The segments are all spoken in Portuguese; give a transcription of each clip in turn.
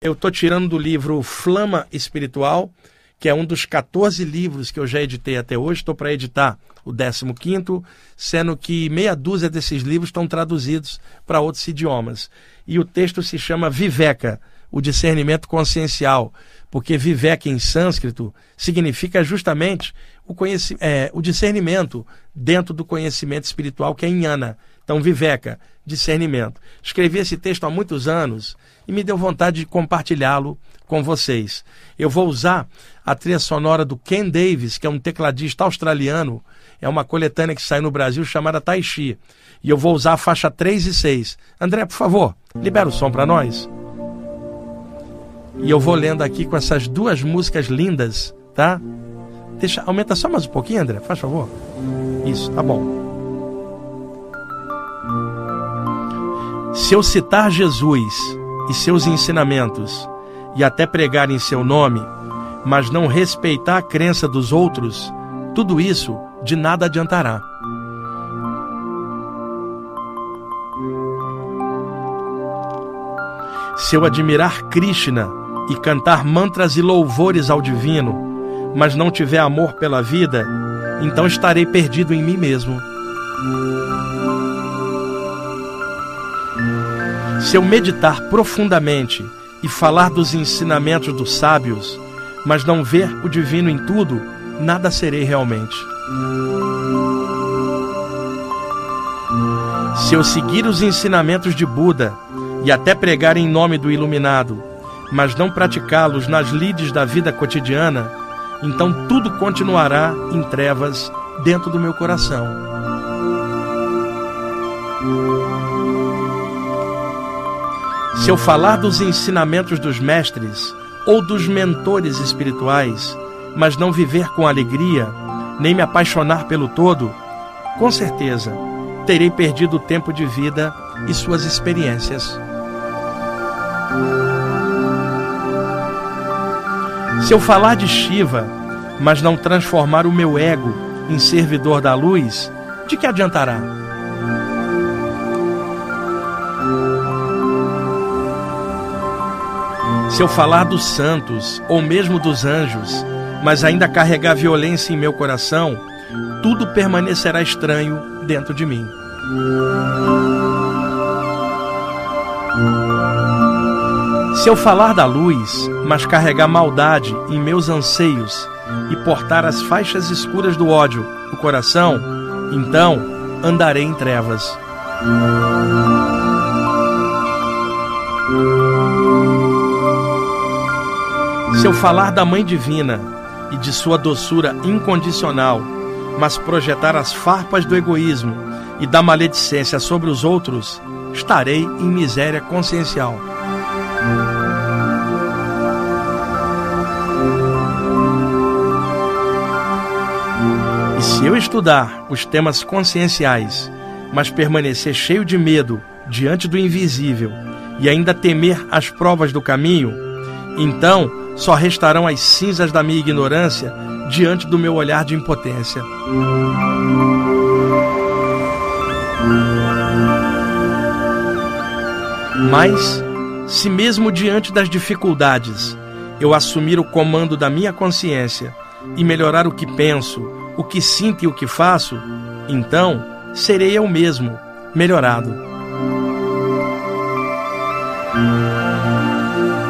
Eu estou tirando do livro Flama Espiritual, que é um dos 14 livros que eu já editei até hoje. Estou para editar o 15, sendo que meia dúzia desses livros estão traduzidos para outros idiomas. E o texto se chama Viveka, o discernimento consciencial, porque Viveka em sânscrito significa justamente o, é, o discernimento dentro do conhecimento espiritual, que é Inhana. Então, Viveka, discernimento. Escrevi esse texto há muitos anos e me deu vontade de compartilhá-lo com vocês. Eu vou usar a trilha sonora do Ken Davis, que é um tecladista australiano, é uma coletânea que sai no Brasil chamada Tai Chi. E eu vou usar a faixa 3 e 6. André, por favor, libera o som para nós. E eu vou lendo aqui com essas duas músicas lindas, tá? Deixa, aumenta só mais um pouquinho, André, faz favor. Isso, tá bom. Se eu citar Jesus e seus ensinamentos, e até pregar em seu nome, mas não respeitar a crença dos outros, tudo isso de nada adiantará. Se eu admirar Krishna e cantar mantras e louvores ao divino, mas não tiver amor pela vida, então estarei perdido em mim mesmo. Se eu meditar profundamente e falar dos ensinamentos dos sábios, mas não ver o divino em tudo, nada serei realmente. Se eu seguir os ensinamentos de Buda e até pregar em nome do iluminado, mas não praticá-los nas lides da vida cotidiana, então tudo continuará em trevas dentro do meu coração. Se eu falar dos ensinamentos dos mestres ou dos mentores espirituais, mas não viver com alegria, nem me apaixonar pelo todo, com certeza terei perdido o tempo de vida e suas experiências. Se eu falar de Shiva, mas não transformar o meu ego em servidor da luz, de que adiantará? Se eu falar dos santos ou mesmo dos anjos, mas ainda carregar violência em meu coração, tudo permanecerá estranho dentro de mim. Se eu falar da luz, mas carregar maldade em meus anseios e portar as faixas escuras do ódio no coração, então andarei em trevas. Se eu falar da Mãe Divina e de sua doçura incondicional, mas projetar as farpas do egoísmo e da maledicência sobre os outros, estarei em miséria consciencial. E se eu estudar os temas conscienciais, mas permanecer cheio de medo diante do invisível e ainda temer as provas do caminho, então só restarão as cinzas da minha ignorância diante do meu olhar de impotência. Mas, se mesmo diante das dificuldades eu assumir o comando da minha consciência e melhorar o que penso, o que sinto e o que faço, então serei eu mesmo melhorado.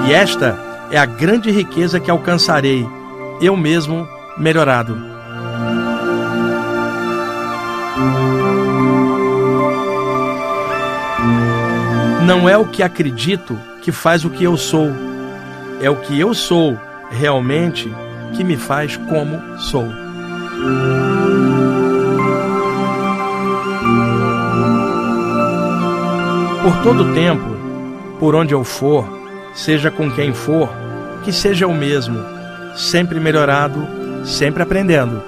E esta é a grande riqueza que alcançarei, eu mesmo melhorado. Não é o que acredito que faz o que eu sou, é o que eu sou realmente que me faz como sou. Por todo tempo, por onde eu for, seja com quem for, que seja o mesmo, sempre melhorado, sempre aprendendo.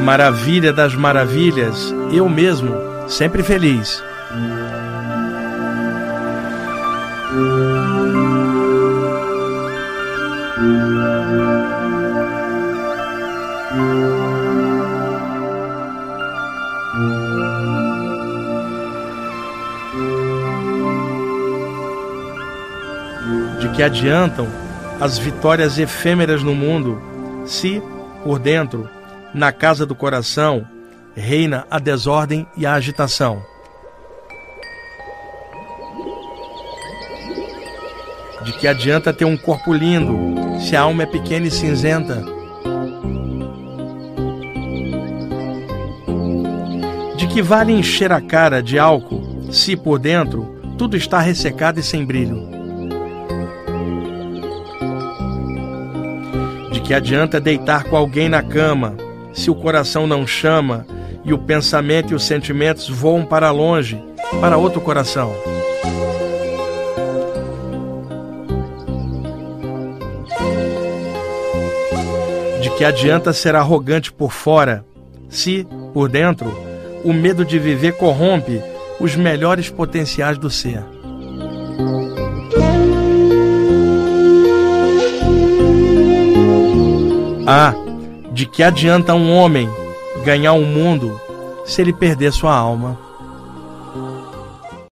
maravilha das maravilhas, eu mesmo, sempre feliz. De que adiantam as vitórias efêmeras no mundo se, por dentro, na casa do coração, reina a desordem e a agitação. De que adianta ter um corpo lindo se a alma é pequena e cinzenta? De que vale encher a cara de álcool se por dentro tudo está ressecado e sem brilho? De que adianta deitar com alguém na cama se o coração não chama e o pensamento e os sentimentos voam para longe, para outro coração? De que adianta ser arrogante por fora, se, por dentro, o medo de viver corrompe os melhores potenciais do ser? Ah, de que adianta um homem ganhar o mundo se ele perder sua alma?